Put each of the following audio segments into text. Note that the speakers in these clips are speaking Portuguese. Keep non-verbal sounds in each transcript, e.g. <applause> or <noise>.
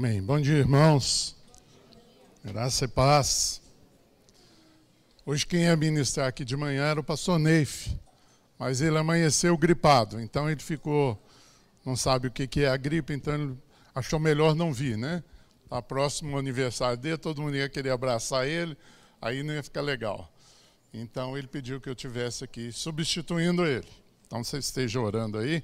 Amém. Bom dia, irmãos. Graça e paz. Hoje quem ia ministrar aqui de manhã era o pastor Neif, mas ele amanheceu gripado, então ele ficou, não sabe o que é a gripe, então ele achou melhor não vir, né? Tá próximo aniversário dele, todo mundo ia querer abraçar ele, aí não ia ficar legal. Então ele pediu que eu tivesse aqui substituindo ele. Então você esteja orando aí,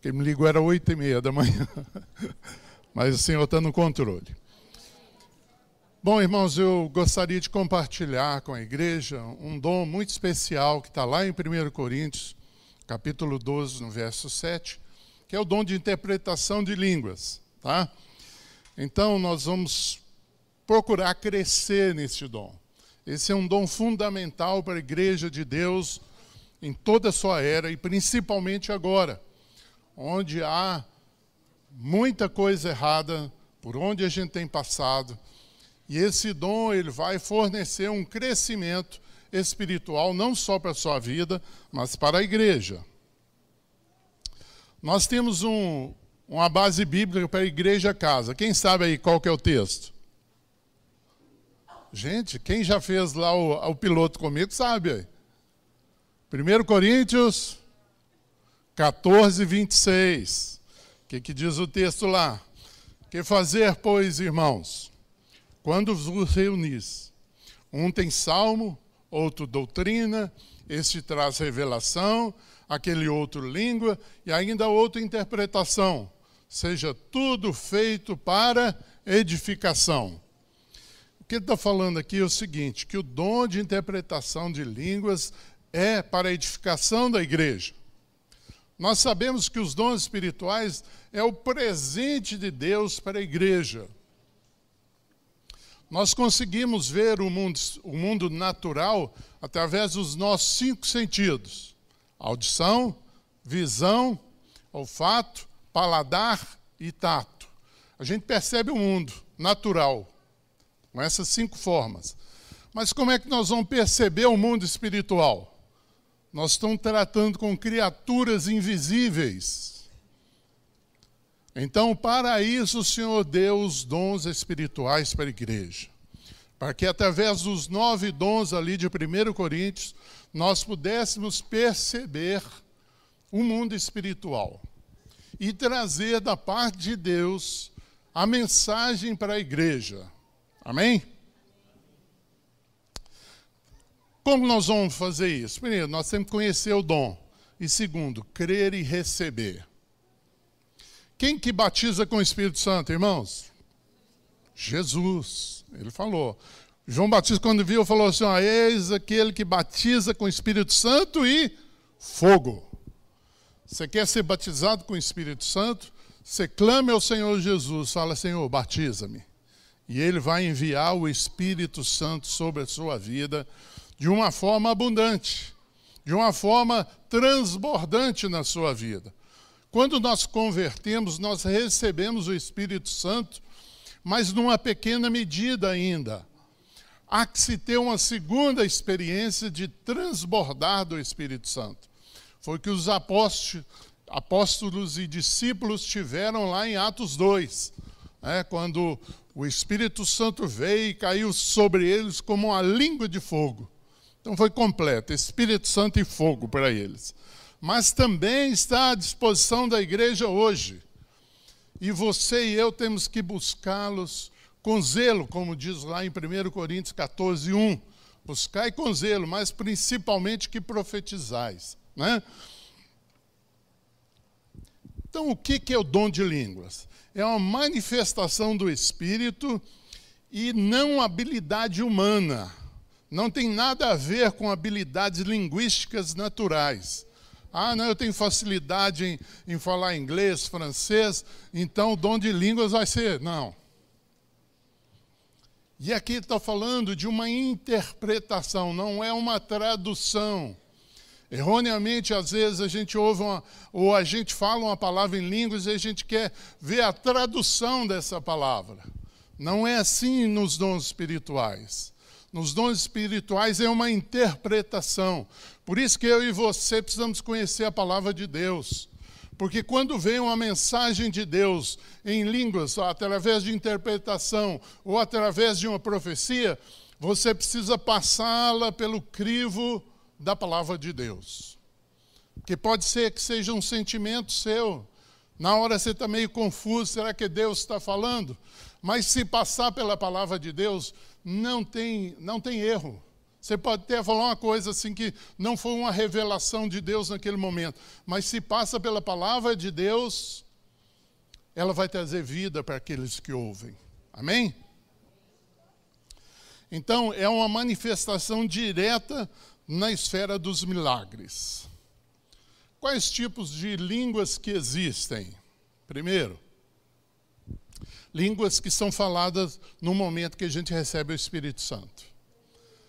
quem me ligou era oito e meia da manhã. <laughs> mas o Senhor está no controle. Bom, irmãos, eu gostaria de compartilhar com a igreja um dom muito especial que está lá em 1 Coríntios, capítulo 12, no verso 7, que é o dom de interpretação de línguas. Tá? Então, nós vamos procurar crescer nesse dom. Esse é um dom fundamental para a igreja de Deus em toda a sua era e principalmente agora, onde há muita coisa errada por onde a gente tem passado. E esse dom ele vai fornecer um crescimento espiritual não só para a sua vida, mas para a igreja. Nós temos um, uma base bíblica para a igreja casa. Quem sabe aí qual que é o texto? Gente, quem já fez lá o, o piloto comigo sabe aí. 1 Coríntios 14, 26 que, que diz o texto lá? Que fazer, pois, irmãos, quando vos reunis? Um tem salmo, outro doutrina, este traz revelação, aquele outro língua e ainda outra interpretação. Seja tudo feito para edificação. O que ele está falando aqui é o seguinte: que o dom de interpretação de línguas é para a edificação da igreja. Nós sabemos que os dons espirituais é o presente de Deus para a igreja. Nós conseguimos ver o mundo, o mundo natural através dos nossos cinco sentidos: audição, visão, olfato, paladar e tato. A gente percebe o mundo natural com essas cinco formas. Mas como é que nós vamos perceber o mundo espiritual? Nós estamos tratando com criaturas invisíveis. Então, para isso, o Senhor deu os dons espirituais para a igreja. Para que, através dos nove dons ali de 1 Coríntios, nós pudéssemos perceber o mundo espiritual e trazer da parte de Deus a mensagem para a igreja. Amém? Como nós vamos fazer isso? Primeiro, nós temos que conhecer o dom. E segundo, crer e receber. Quem que batiza com o Espírito Santo, irmãos? Jesus. Ele falou. João Batista, quando viu, falou assim: ó, Eis aquele que batiza com o Espírito Santo e fogo. Você quer ser batizado com o Espírito Santo? Você clame ao Senhor Jesus, fala: Senhor, batiza-me. E ele vai enviar o Espírito Santo sobre a sua vida de uma forma abundante, de uma forma transbordante na sua vida. Quando nós convertemos, nós recebemos o Espírito Santo, mas numa pequena medida ainda. Há que se ter uma segunda experiência de transbordar do Espírito Santo. Foi que os apóstolos, apóstolos e discípulos tiveram lá em Atos 2, né, quando o Espírito Santo veio e caiu sobre eles como uma língua de fogo. Então foi completo, Espírito Santo e fogo para eles. Mas também está à disposição da igreja hoje. E você e eu temos que buscá-los com zelo, como diz lá em 1 Coríntios 14, 1. Buscai com zelo, mas principalmente que profetizais. Né? Então, o que é o dom de línguas? É uma manifestação do Espírito e não habilidade humana não tem nada a ver com habilidades linguísticas naturais. Ah, não, eu tenho facilidade em, em falar inglês, francês, então o dom de línguas vai ser. Não. E aqui está falando de uma interpretação, não é uma tradução. Erroneamente, às vezes, a gente ouve uma, ou a gente fala uma palavra em línguas e a gente quer ver a tradução dessa palavra. Não é assim nos dons espirituais nos dons espirituais é uma interpretação. Por isso que eu e você precisamos conhecer a palavra de Deus. Porque quando vem uma mensagem de Deus em línguas, através de interpretação ou através de uma profecia, você precisa passá-la pelo crivo da palavra de Deus. Que pode ser que seja um sentimento seu. Na hora você está meio confuso, será que Deus está falando? Mas se passar pela palavra de Deus, não tem, não tem erro. Você pode até falar uma coisa assim que não foi uma revelação de Deus naquele momento, mas se passa pela palavra de Deus, ela vai trazer vida para aqueles que ouvem. Amém? Então, é uma manifestação direta na esfera dos milagres. Quais tipos de línguas que existem? Primeiro, línguas que são faladas no momento que a gente recebe o Espírito Santo.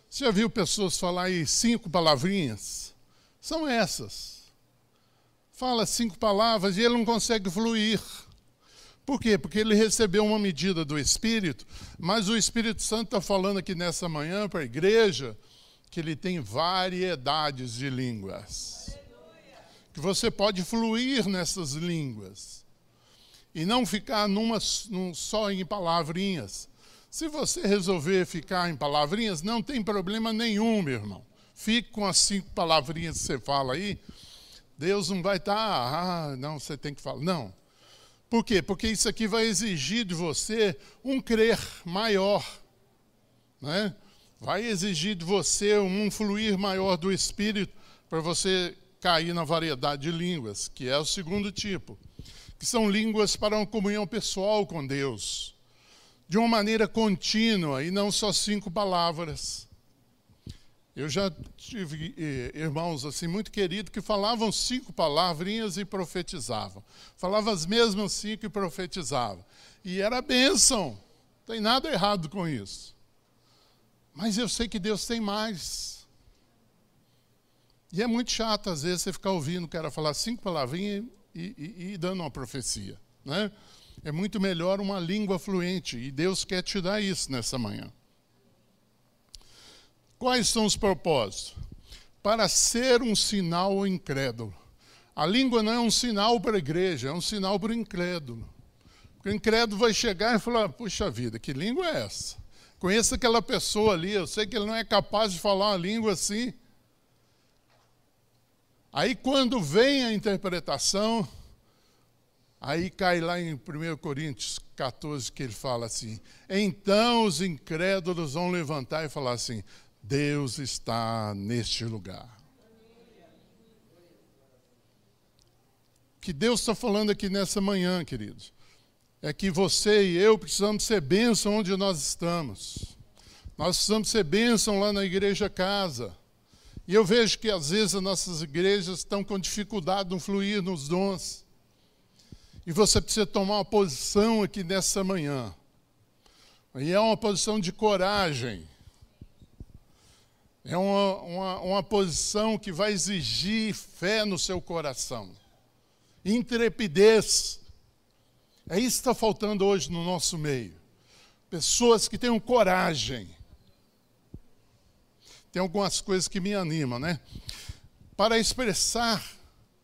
Você já viu pessoas falar aí cinco palavrinhas? São essas. Fala cinco palavras e ele não consegue fluir. Por quê? Porque ele recebeu uma medida do Espírito, mas o Espírito Santo está falando aqui nessa manhã para a igreja que ele tem variedades de línguas. Que você pode fluir nessas línguas. E não ficar numa, num, só em palavrinhas. Se você resolver ficar em palavrinhas, não tem problema nenhum, meu irmão. Fique com as cinco palavrinhas que você fala aí. Deus não vai estar, tá, ah, não, você tem que falar. Não. Por quê? Porque isso aqui vai exigir de você um crer maior. Né? Vai exigir de você um fluir maior do Espírito para você cair na variedade de línguas, que é o segundo tipo, que são línguas para uma comunhão pessoal com Deus de uma maneira contínua e não só cinco palavras. Eu já tive eh, irmãos assim muito queridos que falavam cinco palavrinhas e profetizavam. Falavam as mesmas cinco e profetizavam. E era bênção. Não tem nada errado com isso. Mas eu sei que Deus tem mais. E é muito chato, às vezes, você ficar ouvindo o cara falar cinco palavrinhas e, e, e dando uma profecia. Né? É muito melhor uma língua fluente e Deus quer te dar isso nessa manhã. Quais são os propósitos? Para ser um sinal ao incrédulo. A língua não é um sinal para a igreja, é um sinal para o incrédulo. Porque o incrédulo vai chegar e falar: puxa vida, que língua é essa? Conheço aquela pessoa ali, eu sei que ele não é capaz de falar uma língua assim. Aí, quando vem a interpretação, Aí cai lá em 1 Coríntios 14 que ele fala assim: Então os incrédulos vão levantar e falar assim: Deus está neste lugar. que Deus está falando aqui nessa manhã, queridos, é que você e eu precisamos ser bênção onde nós estamos. Nós precisamos ser bênção lá na igreja casa. E eu vejo que às vezes as nossas igrejas estão com dificuldade no fluir nos dons. E você precisa tomar uma posição aqui nessa manhã. E é uma posição de coragem. É uma, uma, uma posição que vai exigir fé no seu coração. Intrepidez. É isso que está faltando hoje no nosso meio. Pessoas que tenham coragem. Tem algumas coisas que me animam, né? Para expressar,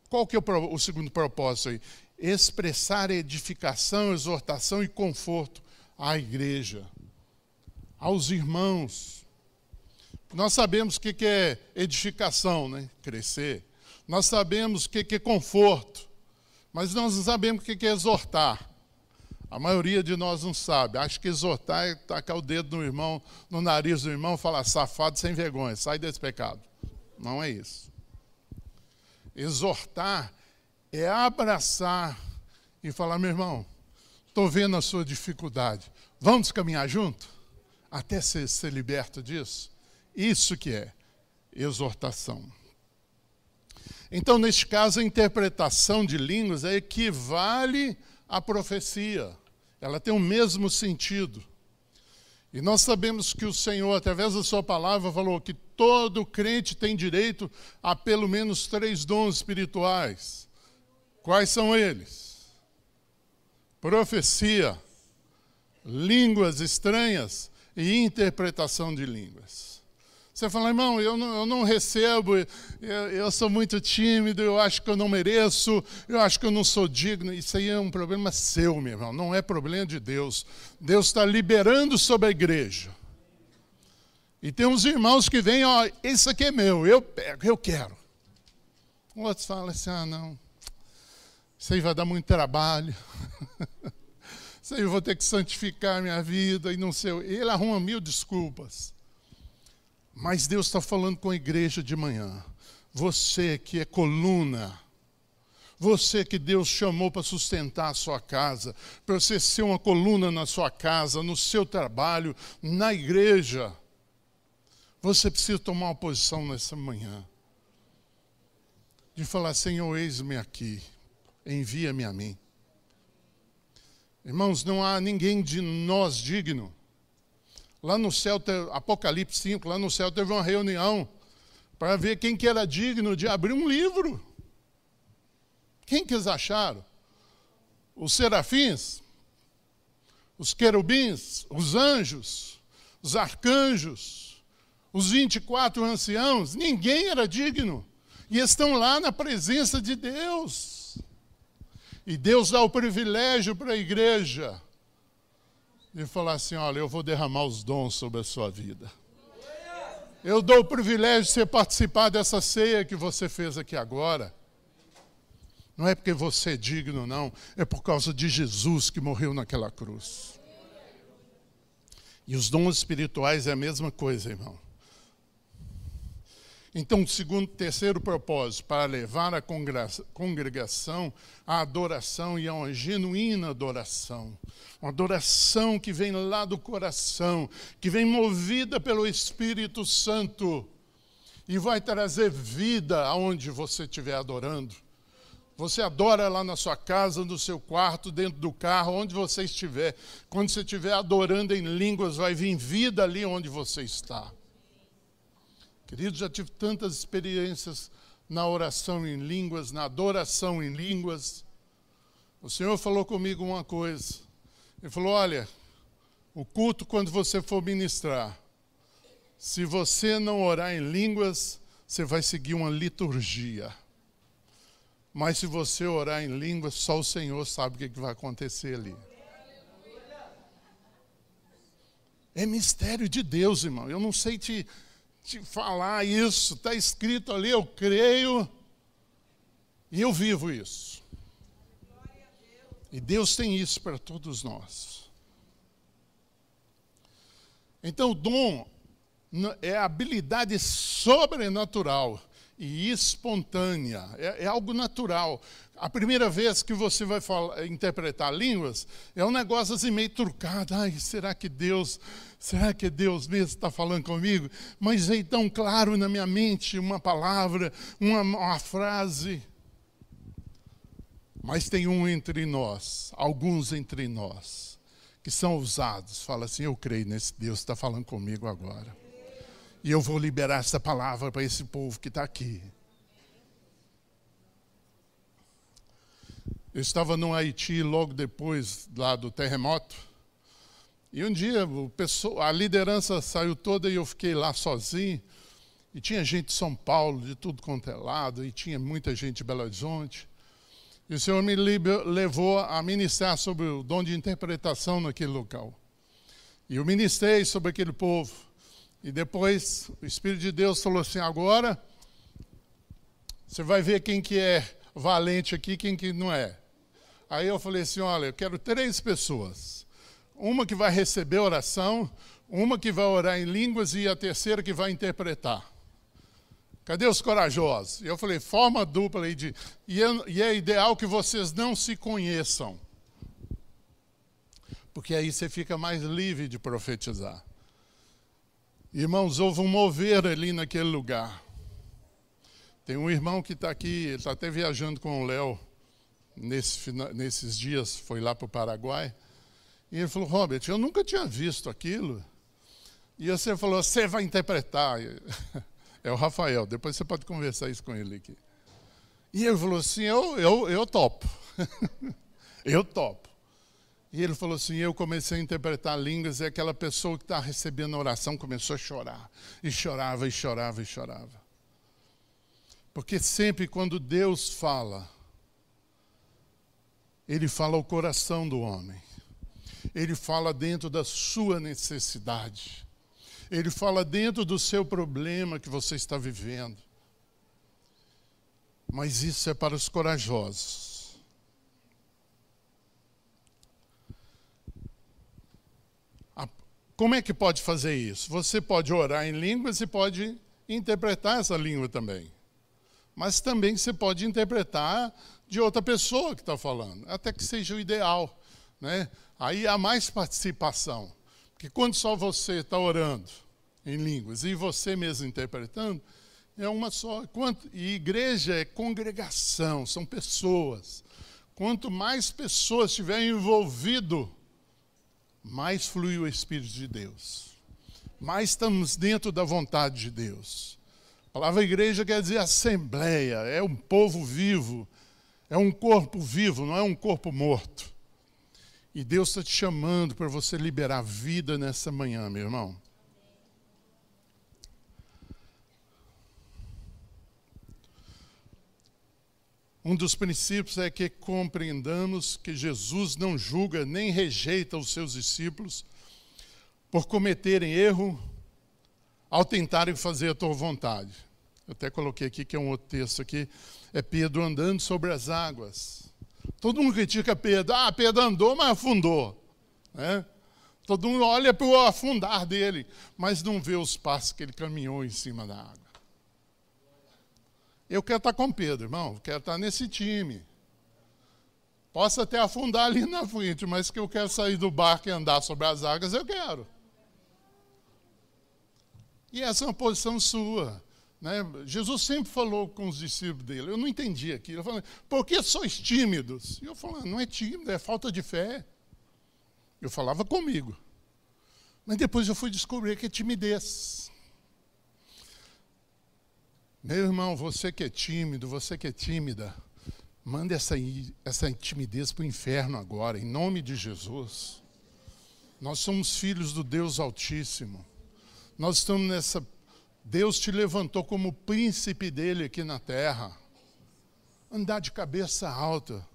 qual que é o, o segundo propósito aí? expressar edificação, exortação e conforto à igreja, aos irmãos. Nós sabemos o que é edificação, né? crescer. Nós sabemos o que é conforto, mas nós não sabemos o que é exortar. A maioria de nós não sabe. Acho que exortar é tacar o dedo no irmão, no nariz do irmão, falar safado sem vergonha, sai desse pecado. Não é isso. Exortar é abraçar e falar: meu irmão, estou vendo a sua dificuldade, vamos caminhar junto? Até ser, ser liberto disso? Isso que é exortação. Então, neste caso, a interpretação de línguas equivale à profecia. Ela tem o mesmo sentido. E nós sabemos que o Senhor, através da Sua palavra, falou que todo crente tem direito a pelo menos três dons espirituais. Quais são eles? Profecia, línguas estranhas e interpretação de línguas. Você fala, irmão, eu não, eu não recebo, eu, eu, sou muito tímido, eu acho que eu não mereço, eu acho que eu não sou digno. Isso aí é um problema seu, meu irmão, não é problema de Deus. Deus está liberando sobre a igreja. E tem uns irmãos que vêm, ó, isso aqui é meu, eu pego, eu quero. Outros falam assim, ah, não, isso aí vai dar muito trabalho. <laughs> isso aí eu vou ter que santificar a minha vida e não sei. Ele arruma mil desculpas. Mas Deus está falando com a igreja de manhã. Você que é coluna, você que Deus chamou para sustentar a sua casa, para você ser uma coluna na sua casa, no seu trabalho, na igreja. Você precisa tomar uma posição nessa manhã. De falar, Senhor, eis-me aqui, envia-me a mim. Irmãos, não há ninguém de nós digno Lá no céu, Apocalipse 5, lá no céu teve uma reunião para ver quem que era digno de abrir um livro. Quem que eles acharam? Os serafins? Os querubins? Os anjos? Os arcanjos? Os 24 anciãos? Ninguém era digno. E estão lá na presença de Deus. E Deus dá o privilégio para a igreja e falar assim: olha, eu vou derramar os dons sobre a sua vida. Eu dou o privilégio de você participar dessa ceia que você fez aqui agora. Não é porque você é digno, não. É por causa de Jesus que morreu naquela cruz. E os dons espirituais é a mesma coisa, irmão. Então, segundo, terceiro propósito, para levar a congregação à adoração e a uma genuína adoração. Uma adoração que vem lá do coração, que vem movida pelo Espírito Santo e vai trazer vida aonde você estiver adorando. Você adora lá na sua casa, no seu quarto, dentro do carro, onde você estiver. Quando você estiver adorando em línguas, vai vir vida ali onde você está. Queridos, já tive tantas experiências na oração em línguas, na adoração em línguas. O Senhor falou comigo uma coisa. Ele falou: olha, o culto, quando você for ministrar, se você não orar em línguas, você vai seguir uma liturgia. Mas se você orar em línguas, só o Senhor sabe o que vai acontecer ali. É mistério de Deus, irmão. Eu não sei te te falar isso, está escrito ali, eu creio e eu vivo isso. E Deus tem isso para todos nós. Então, o dom é a habilidade sobrenatural e espontânea, é, é, algo natural. A primeira vez que você vai falar, interpretar línguas, é um negócio assim meio trucado. Ai, será que Deus, será que Deus mesmo está falando comigo? Mas é tão claro na minha mente uma palavra, uma, uma frase. Mas tem um entre nós, alguns entre nós, que são ousados. Fala assim: Eu creio nesse Deus está falando comigo agora. E eu vou liberar essa palavra para esse povo que está aqui. Eu estava no Haiti logo depois lá do terremoto. E um dia pessoa, a liderança saiu toda e eu fiquei lá sozinho. E tinha gente de São Paulo, de tudo quanto é lado, e tinha muita gente de Belo Horizonte. E o Senhor me levou a ministrar sobre o dom de interpretação naquele local. E eu ministrei sobre aquele povo. E depois o Espírito de Deus falou assim: agora você vai ver quem que é valente aqui, quem que não é. Aí eu falei assim: olha, eu quero três pessoas. Uma que vai receber oração, uma que vai orar em línguas e a terceira que vai interpretar. Cadê os corajosos? Eu falei, forma dupla aí de. E é, e é ideal que vocês não se conheçam. Porque aí você fica mais livre de profetizar. Irmãos, houve um mover ali naquele lugar. Tem um irmão que está aqui, ele está até viajando com o Léo nesse, nesses dias, foi lá para o Paraguai. E ele falou: Robert, eu nunca tinha visto aquilo. E você falou: você vai interpretar. <laughs> É o Rafael, depois você pode conversar isso com ele aqui. E ele falou assim: eu, eu, eu topo. <laughs> eu topo. E ele falou assim: eu comecei a interpretar línguas e aquela pessoa que está recebendo a oração começou a chorar. E chorava, e chorava, e chorava. Porque sempre quando Deus fala, Ele fala ao coração do homem. Ele fala dentro da sua necessidade. Ele fala dentro do seu problema que você está vivendo. Mas isso é para os corajosos. Como é que pode fazer isso? Você pode orar em línguas e pode interpretar essa língua também. Mas também você pode interpretar de outra pessoa que está falando, até que seja o ideal. Né? Aí há mais participação. Porque quando só você está orando em línguas e você mesmo interpretando, é uma só. Quanto, e igreja é congregação, são pessoas. Quanto mais pessoas estiverem envolvido, mais flui o Espírito de Deus. Mais estamos dentro da vontade de Deus. A palavra igreja quer dizer assembleia, é um povo vivo, é um corpo vivo, não é um corpo morto. E Deus está te chamando para você liberar vida nessa manhã, meu irmão. Um dos princípios é que compreendamos que Jesus não julga nem rejeita os seus discípulos por cometerem erro ao tentarem fazer a tua vontade. Eu até coloquei aqui que é um outro texto aqui, é Pedro andando sobre as águas. Todo mundo critica Pedro. Ah, Pedro andou, mas afundou. Né? Todo mundo olha para o afundar dele, mas não vê os passos que ele caminhou em cima da água. Eu quero estar com Pedro, irmão. Quero estar nesse time. Posso até afundar ali na frente, mas que eu quero sair do barco e andar sobre as águas, eu quero. E essa é uma posição sua. Né? Jesus sempre falou com os discípulos dele. Eu não entendi aquilo. Eu falei, por que sois tímidos? E eu falei, não é tímido, é falta de fé. Eu falava comigo. Mas depois eu fui descobrir que é timidez. Meu irmão, você que é tímido, você que é tímida, manda essa, essa timidez para o inferno agora, em nome de Jesus. Nós somos filhos do Deus Altíssimo. Nós estamos nessa Deus te levantou como príncipe dele aqui na terra. Andar de cabeça alta,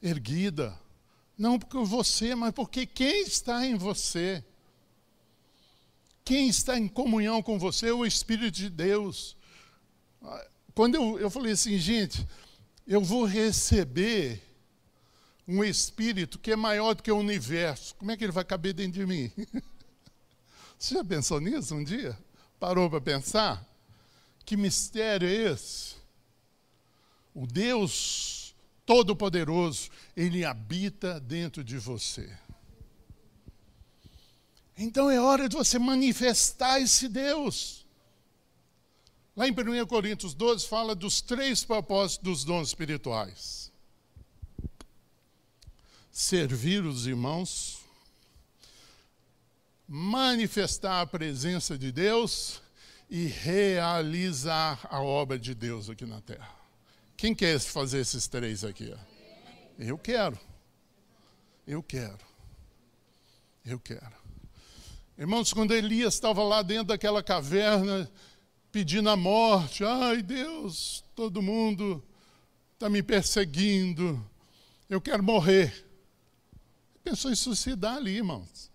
erguida. Não porque você, mas porque quem está em você. Quem está em comunhão com você é o Espírito de Deus. Quando eu, eu falei assim, gente, eu vou receber um Espírito que é maior do que o universo. Como é que ele vai caber dentro de mim? <laughs> Você já pensou nisso um dia? Parou para pensar? Que mistério é esse? O Deus Todo-Poderoso, Ele habita dentro de você. Então é hora de você manifestar esse Deus. Lá em 1 Coríntios 12 fala dos três propósitos dos dons espirituais: servir os irmãos, manifestar a presença de Deus e realizar a obra de Deus aqui na terra. Quem quer fazer esses três aqui? Eu quero. Eu quero. Eu quero. Irmãos, quando Elias estava lá dentro daquela caverna, pedindo a morte, ai Deus, todo mundo está me perseguindo, eu quero morrer. Pensou em suicidar ali, irmãos.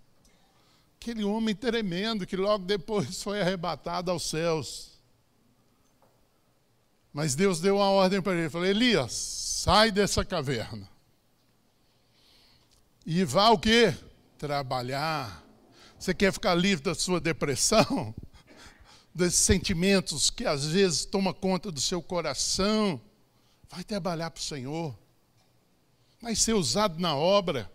Aquele homem tremendo que logo depois foi arrebatado aos céus. Mas Deus deu uma ordem para ele: falou, Elias, sai dessa caverna. E vá o quê? Trabalhar. Você quer ficar livre da sua depressão? <laughs> Desses sentimentos que às vezes toma conta do seu coração? Vai trabalhar para o Senhor. Vai ser usado na obra.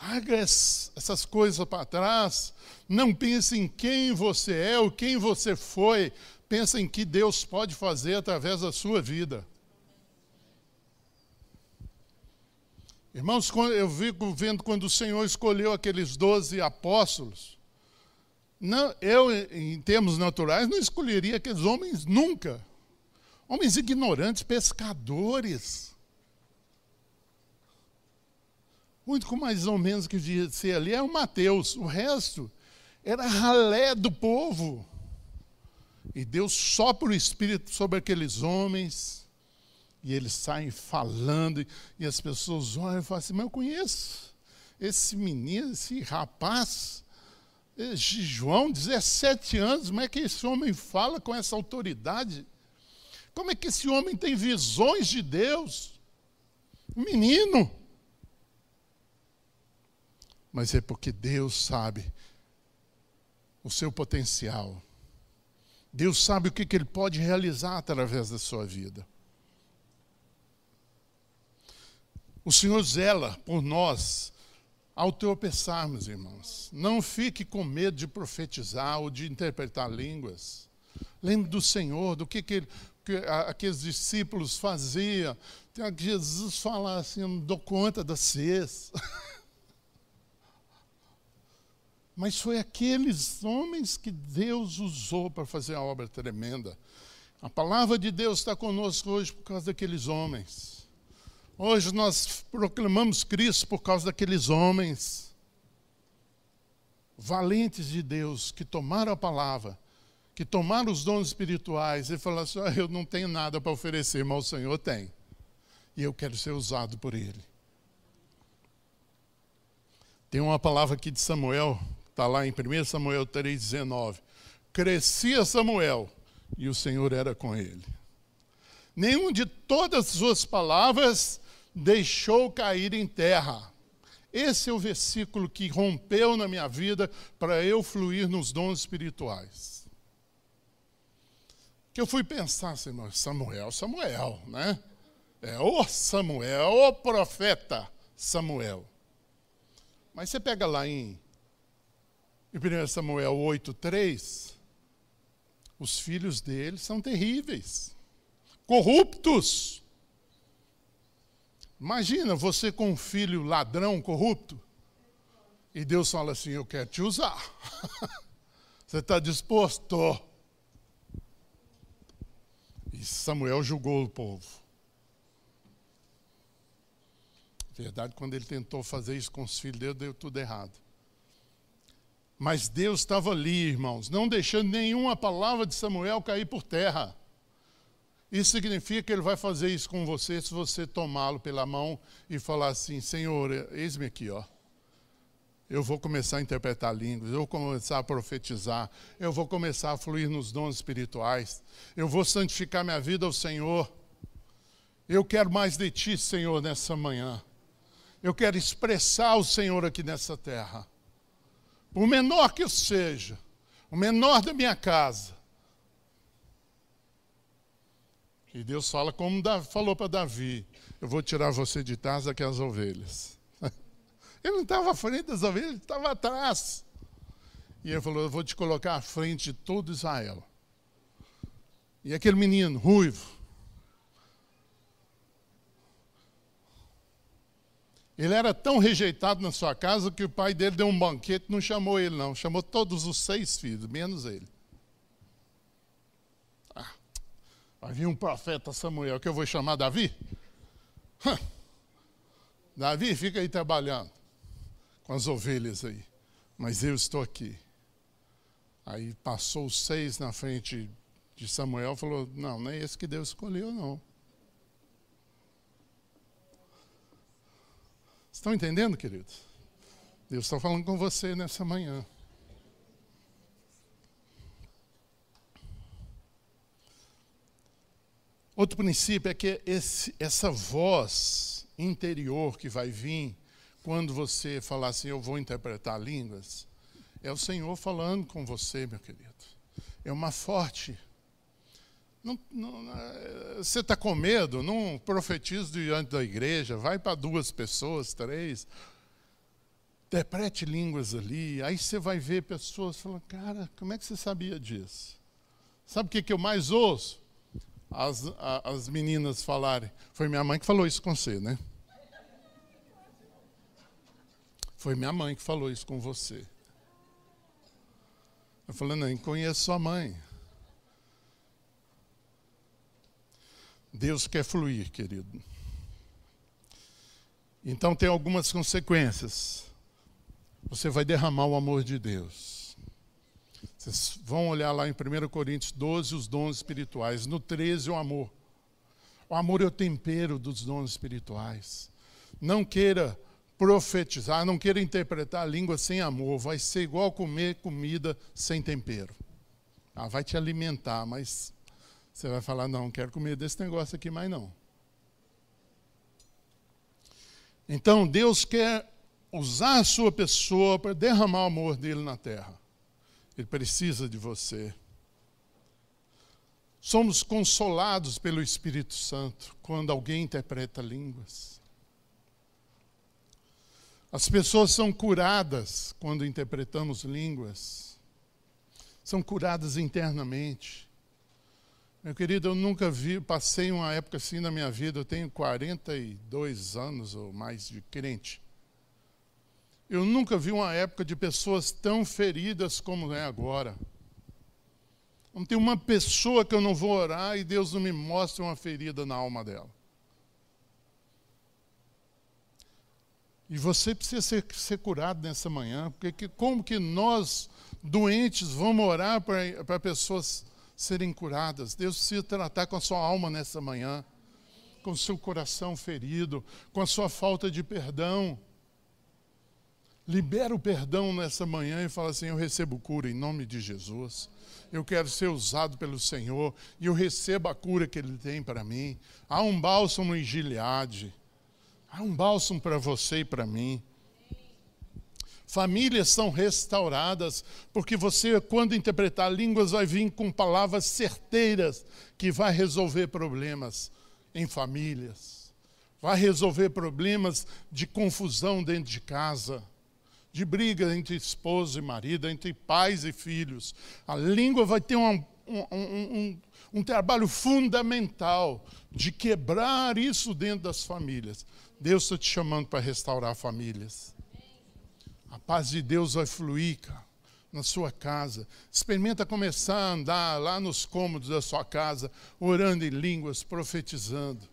Larga essas coisas para trás. Não pense em quem você é ou quem você foi. Pensa em que Deus pode fazer através da sua vida. Irmãos, eu fico vendo quando o Senhor escolheu aqueles doze apóstolos. Não, eu, em termos naturais, não escolheria aqueles homens nunca. Homens ignorantes, pescadores. O único mais ou menos que devia ser ali é o Mateus. O resto era ralé do povo. E Deus sopra o Espírito sobre aqueles homens. E eles saem falando. E as pessoas olham e falam assim: Mas eu conheço esse menino, esse rapaz. João, 17 anos, como é que esse homem fala com essa autoridade? Como é que esse homem tem visões de Deus? Menino. Mas é porque Deus sabe o seu potencial. Deus sabe o que, que Ele pode realizar através da sua vida. O Senhor zela por nós ao tropeçarmos, irmãos. Não fique com medo de profetizar ou de interpretar línguas. Lembre do Senhor, do que, que, que aqueles discípulos faziam. Tem que Jesus fala assim: não dou conta da cesta. <laughs> Mas foi aqueles homens que Deus usou para fazer a obra tremenda. A palavra de Deus está conosco hoje por causa daqueles homens. Hoje nós proclamamos Cristo por causa daqueles homens valentes de Deus que tomaram a palavra, que tomaram os dons espirituais e falaram assim: ah, Eu não tenho nada para oferecer, mas o Senhor tem. E eu quero ser usado por Ele. Tem uma palavra aqui de Samuel, está lá em 1 Samuel 3,19. Crescia Samuel e o Senhor era com ele. Nenhum de todas as suas palavras deixou cair em terra. Esse é o versículo que rompeu na minha vida para eu fluir nos dons espirituais. Que eu fui pensar, Senhor, Samuel, Samuel, né? É o Samuel, o profeta Samuel. Mas você pega lá em, em 1 Samuel 8,3, os filhos dele são terríveis, corruptos. Imagina você com um filho ladrão, corrupto, e Deus fala assim: Eu quero te usar. <laughs> você está disposto? E Samuel julgou o povo. Verdade, quando ele tentou fazer isso com os filhos dele, deu tudo errado. Mas Deus estava ali, irmãos, não deixando nenhuma palavra de Samuel cair por terra. Isso significa que ele vai fazer isso com você se você tomá-lo pela mão e falar assim: Senhor, eis-me aqui, ó. Eu vou começar a interpretar línguas, eu vou começar a profetizar, eu vou começar a fluir nos dons espirituais, eu vou santificar minha vida ao Senhor. Eu quero mais de Ti, Senhor, nessa manhã. Eu quero expressar o Senhor aqui nessa terra. Por menor que eu seja, o menor da minha casa, E Deus fala como falou para Davi: Eu vou tirar você de trás daquelas ovelhas. <laughs> Ele não estava à frente das ovelhas, ele estava atrás. E ele falou: Eu vou te colocar à frente de todo Israel. E aquele menino, ruivo, Ele era tão rejeitado na sua casa que o pai dele deu um banquete, não chamou ele, não, chamou todos os seis filhos, menos ele. Havia um profeta Samuel que eu vou chamar Davi. Davi, fica aí trabalhando com as ovelhas aí. Mas eu estou aqui. Aí passou seis na frente de Samuel falou: Não, não é esse que Deus escolheu, não. Estão entendendo, queridos? Deus está falando com você nessa manhã. Outro princípio é que esse, essa voz interior que vai vir quando você falar assim, eu vou interpretar línguas, é o Senhor falando com você, meu querido. É uma forte. Não, não, é, você está com medo? Não profetize diante da igreja. Vai para duas pessoas, três. Interprete línguas ali. Aí você vai ver pessoas falando, cara, como é que você sabia disso? Sabe o que, que eu mais ouço? As, as meninas falarem. Foi minha mãe que falou isso com você, né? Foi minha mãe que falou isso com você. Eu falei, não, conheço sua mãe. Deus quer fluir, querido. Então tem algumas consequências. Você vai derramar o amor de Deus. Vocês vão olhar lá em 1 Coríntios 12 os dons espirituais. No 13, o amor. O amor é o tempero dos dons espirituais. Não queira profetizar, não queira interpretar a língua sem amor. Vai ser igual comer comida sem tempero. Ah, vai te alimentar, mas você vai falar: não, não quero comer desse negócio aqui mais não. Então, Deus quer usar a sua pessoa para derramar o amor dele na terra. Ele precisa de você. Somos consolados pelo Espírito Santo quando alguém interpreta línguas. As pessoas são curadas quando interpretamos línguas. São curadas internamente. Meu querido, eu nunca vi, passei uma época assim na minha vida, eu tenho 42 anos ou mais de crente. Eu nunca vi uma época de pessoas tão feridas como é agora. Não tem uma pessoa que eu não vou orar e Deus não me mostre uma ferida na alma dela. E você precisa ser, ser curado nessa manhã, porque que, como que nós, doentes, vamos orar para pessoas serem curadas. Deus precisa tratar com a sua alma nessa manhã, com o seu coração ferido, com a sua falta de perdão. Libera o perdão nessa manhã e fala assim: Eu recebo cura em nome de Jesus. Eu quero ser usado pelo Senhor e eu recebo a cura que Ele tem para mim. Há um bálsamo em Gileade. Há um bálsamo para você e para mim. Famílias são restauradas, porque você, quando interpretar línguas, vai vir com palavras certeiras que vai resolver problemas em famílias, vai resolver problemas de confusão dentro de casa, de briga entre esposo e marido, entre pais e filhos. A língua vai ter um, um, um, um trabalho fundamental de quebrar isso dentro das famílias. Deus está te chamando para restaurar famílias. A paz de Deus vai fluir, cara, na sua casa. Experimenta começar a andar lá nos cômodos da sua casa, orando em línguas, profetizando.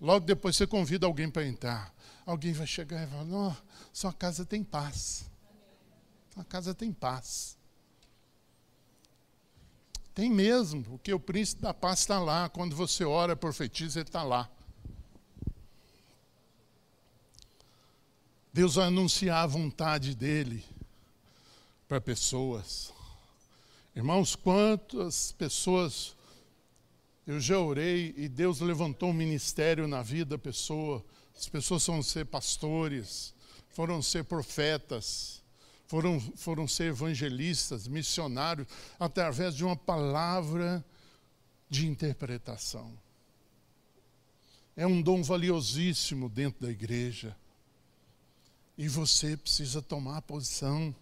Logo depois você convida alguém para entrar. Alguém vai chegar e falar: Não, sua casa tem paz. Sua casa tem paz. Tem mesmo, porque o príncipe da paz está lá. Quando você ora, profetiza, ele está lá. Deus vai anunciar a vontade dele para pessoas. Irmãos, quantas pessoas eu já orei e Deus levantou um ministério na vida da pessoa. As pessoas foram ser pastores, foram ser profetas, foram, foram ser evangelistas, missionários, através de uma palavra de interpretação. É um dom valiosíssimo dentro da igreja. E você precisa tomar posição.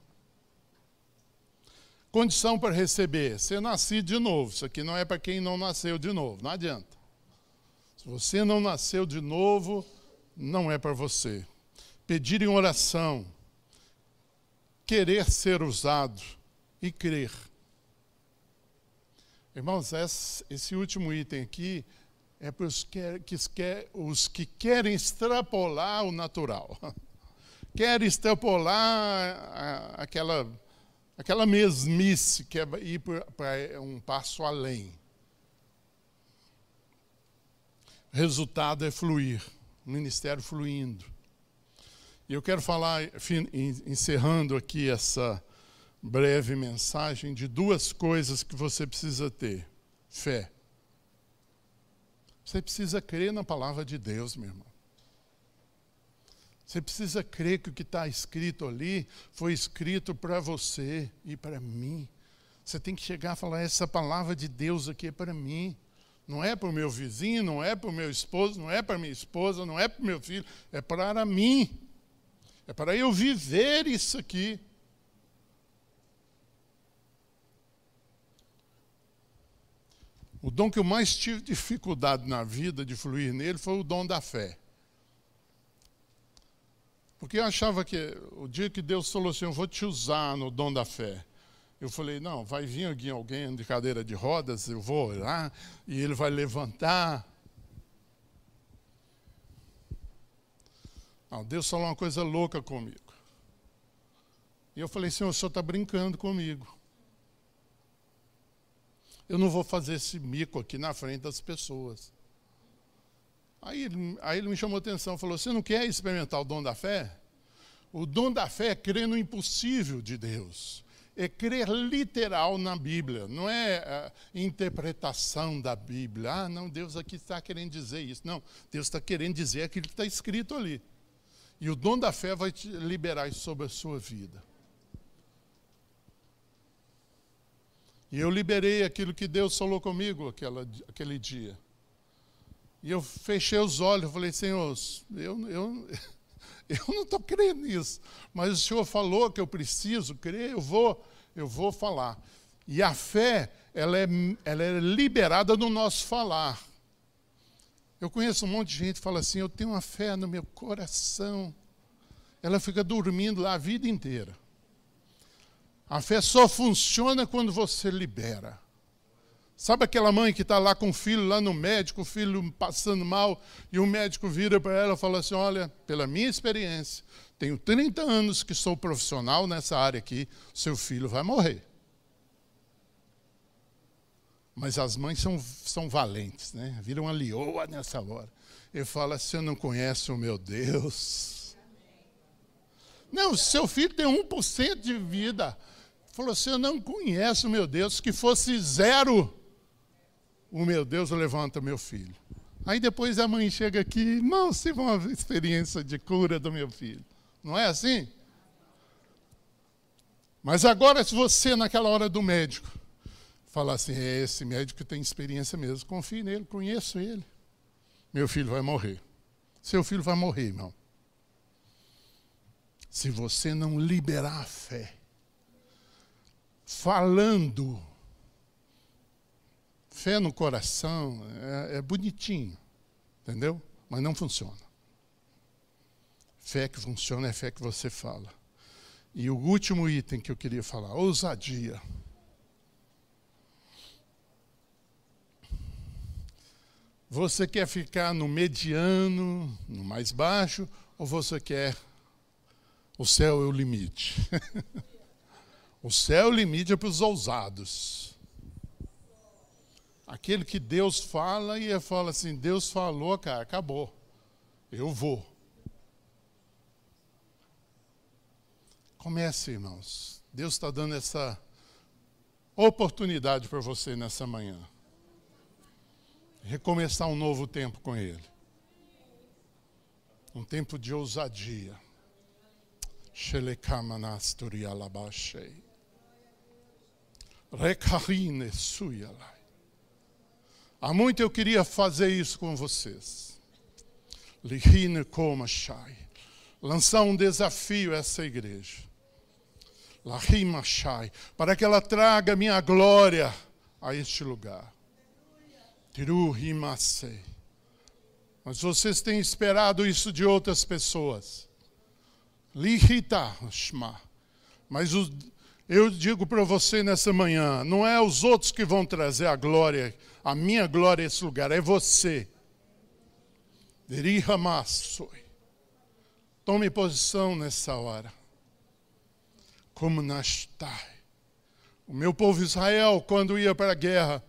Condição para receber: ser nascido de novo. Isso aqui não é para quem não nasceu de novo, não adianta. Se você não nasceu de novo, não é para você. Pedir em oração, querer ser usado e crer. Irmãos, esse último item aqui é para os que, os que querem extrapolar o natural. <laughs> quer extrapolar aquela, aquela mesmice, quer ir para um passo além. Resultado é fluir, o ministério fluindo. E eu quero falar, encerrando aqui essa breve mensagem, de duas coisas que você precisa ter: fé. Você precisa crer na palavra de Deus, meu irmão. Você precisa crer que o que está escrito ali foi escrito para você e para mim. Você tem que chegar e falar: essa palavra de Deus aqui é para mim. Não é para o meu vizinho, não é para o meu esposo, não é para minha esposa, não é para o meu filho, é para mim. É para eu viver isso aqui. O dom que eu mais tive dificuldade na vida de fluir nele foi o dom da fé. Porque eu achava que o dia que Deus falou assim, eu vou te usar no dom da fé. Eu falei, não, vai vir alguém, alguém de cadeira de rodas, eu vou orar e ele vai levantar. Ah, Deus falou uma coisa louca comigo. E eu falei, Senhor, o Senhor está brincando comigo. Eu não vou fazer esse mico aqui na frente das pessoas. Aí ele, aí ele me chamou a atenção, falou: Você não quer experimentar o dom da fé? O dom da fé é crer no impossível de Deus. É crer literal na Bíblia, não é a interpretação da Bíblia. Ah, não, Deus aqui está querendo dizer isso. Não, Deus está querendo dizer aquilo que está escrito ali. E o dom da fé vai te liberar isso sobre a sua vida. E eu liberei aquilo que Deus falou comigo aquela, aquele dia. E eu fechei os olhos, e falei, Senhor, eu, eu, <laughs> eu não estou crendo nisso, mas o Senhor falou que eu preciso crer, eu vou, eu vou falar. E a fé, ela é, ela é liberada no nosso falar. Eu conheço um monte de gente que fala assim, eu tenho uma fé no meu coração. Ela fica dormindo lá a vida inteira. A fé só funciona quando você libera. Sabe aquela mãe que está lá com o filho lá no médico, o filho passando mal, e o médico vira para ela e fala assim: Olha, pela minha experiência, tenho 30 anos que sou profissional nessa área aqui, seu filho vai morrer. Mas as mães são, são valentes, né? Viram uma lioa nessa hora. Ele fala: Você não conhece o meu Deus? Não, seu filho tem 1% de vida. Falou: Você não conhece o meu Deus, que fosse zero o meu Deus levanta meu filho. Aí depois a mãe chega aqui, irmão, tive uma experiência de cura do meu filho. Não é assim? Mas agora, se você, naquela hora do médico, falar assim: é, esse médico tem experiência mesmo, confie nele, conheço ele. Meu filho vai morrer. Seu filho vai morrer, irmão. Se você não liberar a fé, falando Fé no coração é, é bonitinho, entendeu? Mas não funciona. Fé que funciona é fé que você fala. E o último item que eu queria falar, ousadia. Você quer ficar no mediano, no mais baixo, ou você quer o céu é o limite? <laughs> o céu é o limite é para os ousados. Aquele que Deus fala e fala assim: Deus falou, cara, acabou. Eu vou. Comece, irmãos. Deus está dando essa oportunidade para você nessa manhã. Recomeçar um novo tempo com Ele. Um tempo de ousadia. Há muito eu queria fazer isso com vocês. Lançar um desafio a essa igreja. Para que ela traga minha glória a este lugar. Mas vocês têm esperado isso de outras pessoas. Lihita. Mas eu digo para você nessa manhã: não é os outros que vão trazer a glória a minha glória a esse lugar, é você. Tome posição nessa hora. Como nastai. O meu povo Israel, quando ia para a guerra,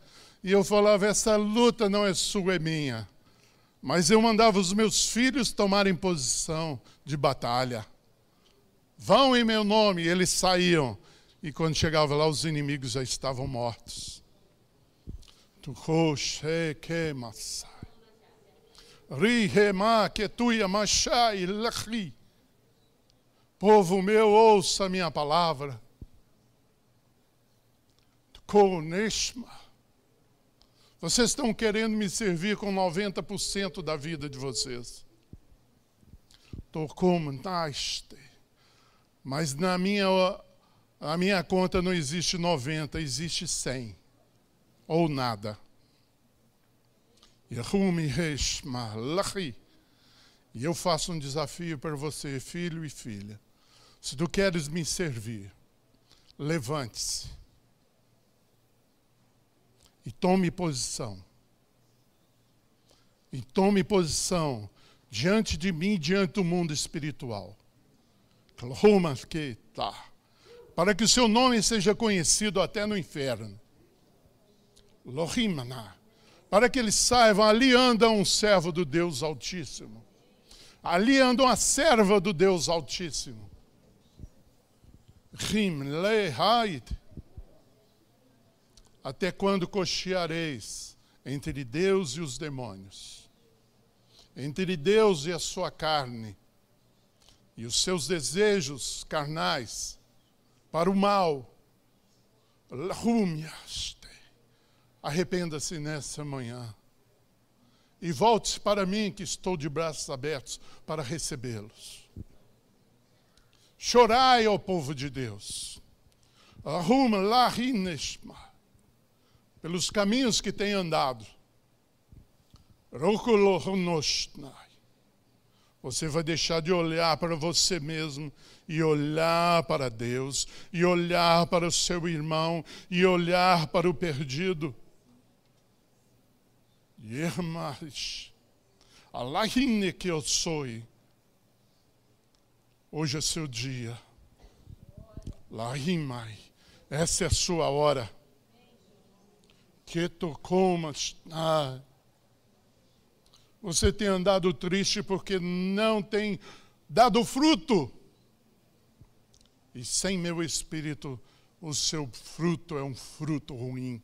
e eu falava: essa luta não é sua, é minha. Mas eu mandava os meus filhos tomarem posição de batalha. Vão em meu nome, e eles saíam. E quando chegava lá, os inimigos já estavam mortos. Rihema que lachri. Povo meu, ouça a minha palavra. Koneshma. Vocês estão querendo me servir com 90% da vida de vocês. Tokumnaste. Mas na minha, a minha conta não existe 90, existe 100 ou nada. E eu faço um desafio para você, filho e filha. Se tu queres me servir, levante-se e tome posição. E tome posição diante de mim, diante do mundo espiritual. Para que o seu nome seja conhecido até no inferno. Para que eles saibam, ali anda um servo do Deus Altíssimo. Ali anda uma serva do Deus Altíssimo. Rim, Até quando cocheareis entre Deus e os demônios? Entre Deus e a sua carne, e os seus desejos carnais para o mal. Arrependa-se nessa manhã e volte para mim, que estou de braços abertos para recebê-los. Chorai, ó povo de Deus, arruma lá pelos caminhos que tem andado. Você vai deixar de olhar para você mesmo e olhar para Deus, e olhar para o seu irmão, e olhar para o perdido. Yermais, Allahine que eu sou. Hoje é seu dia. Lahimai, essa é a sua hora. Que tu comas. Ah, você tem andado triste porque não tem dado fruto. E sem meu espírito, o seu fruto é um fruto ruim.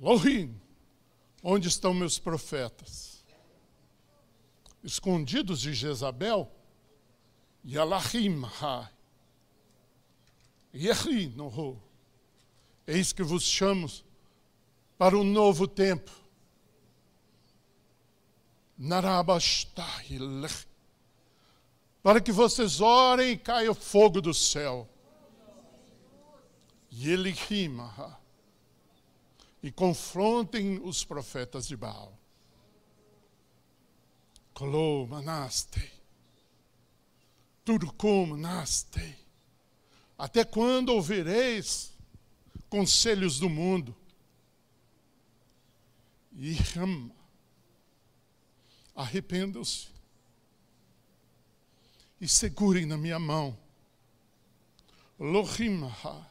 Lohim, onde estão meus profetas? Escondidos de Jezabel? Yalahim ha. Yehi noho. Eis que vos chamo para um novo tempo. Narabastai lech para que vocês orem e caia o fogo do céu. Ele rima e confrontem os profetas de Baal. Kolô manaste, turcum naste. Até quando ouvireis conselhos do mundo? E arrependam-se e segurem na minha mão. Lohimaha.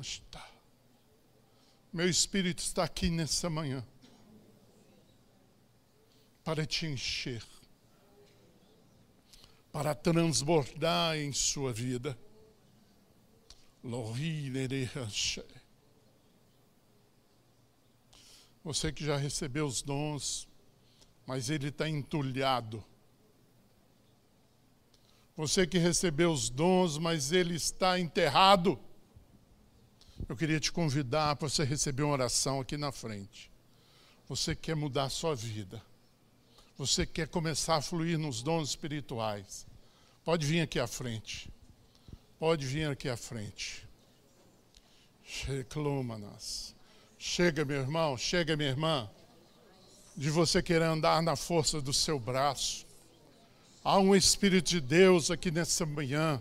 está. Meu espírito está aqui nessa manhã para te encher, para transbordar em sua vida. Você que já recebeu os dons, mas ele está entulhado você que recebeu os dons, mas ele está enterrado. Eu queria te convidar para você receber uma oração aqui na frente. Você quer mudar a sua vida. Você quer começar a fluir nos dons espirituais. Pode vir aqui à frente. Pode vir aqui à frente. Chega, meu irmão, chega, minha irmã, de você querer andar na força do seu braço. Há um Espírito de Deus aqui nessa manhã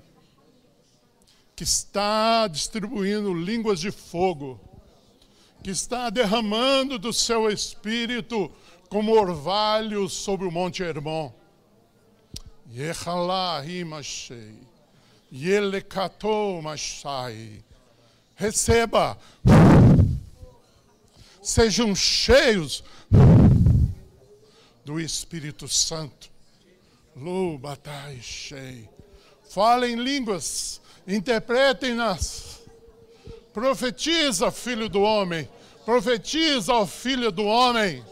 que está distribuindo línguas de fogo, que está derramando do seu Espírito como orvalho sobre o Monte Hermon. Receba. Sejam cheios do Espírito Santo. Falem línguas, interpretem-nas. Profetiza, filho do homem. Profetiza ao filho do homem.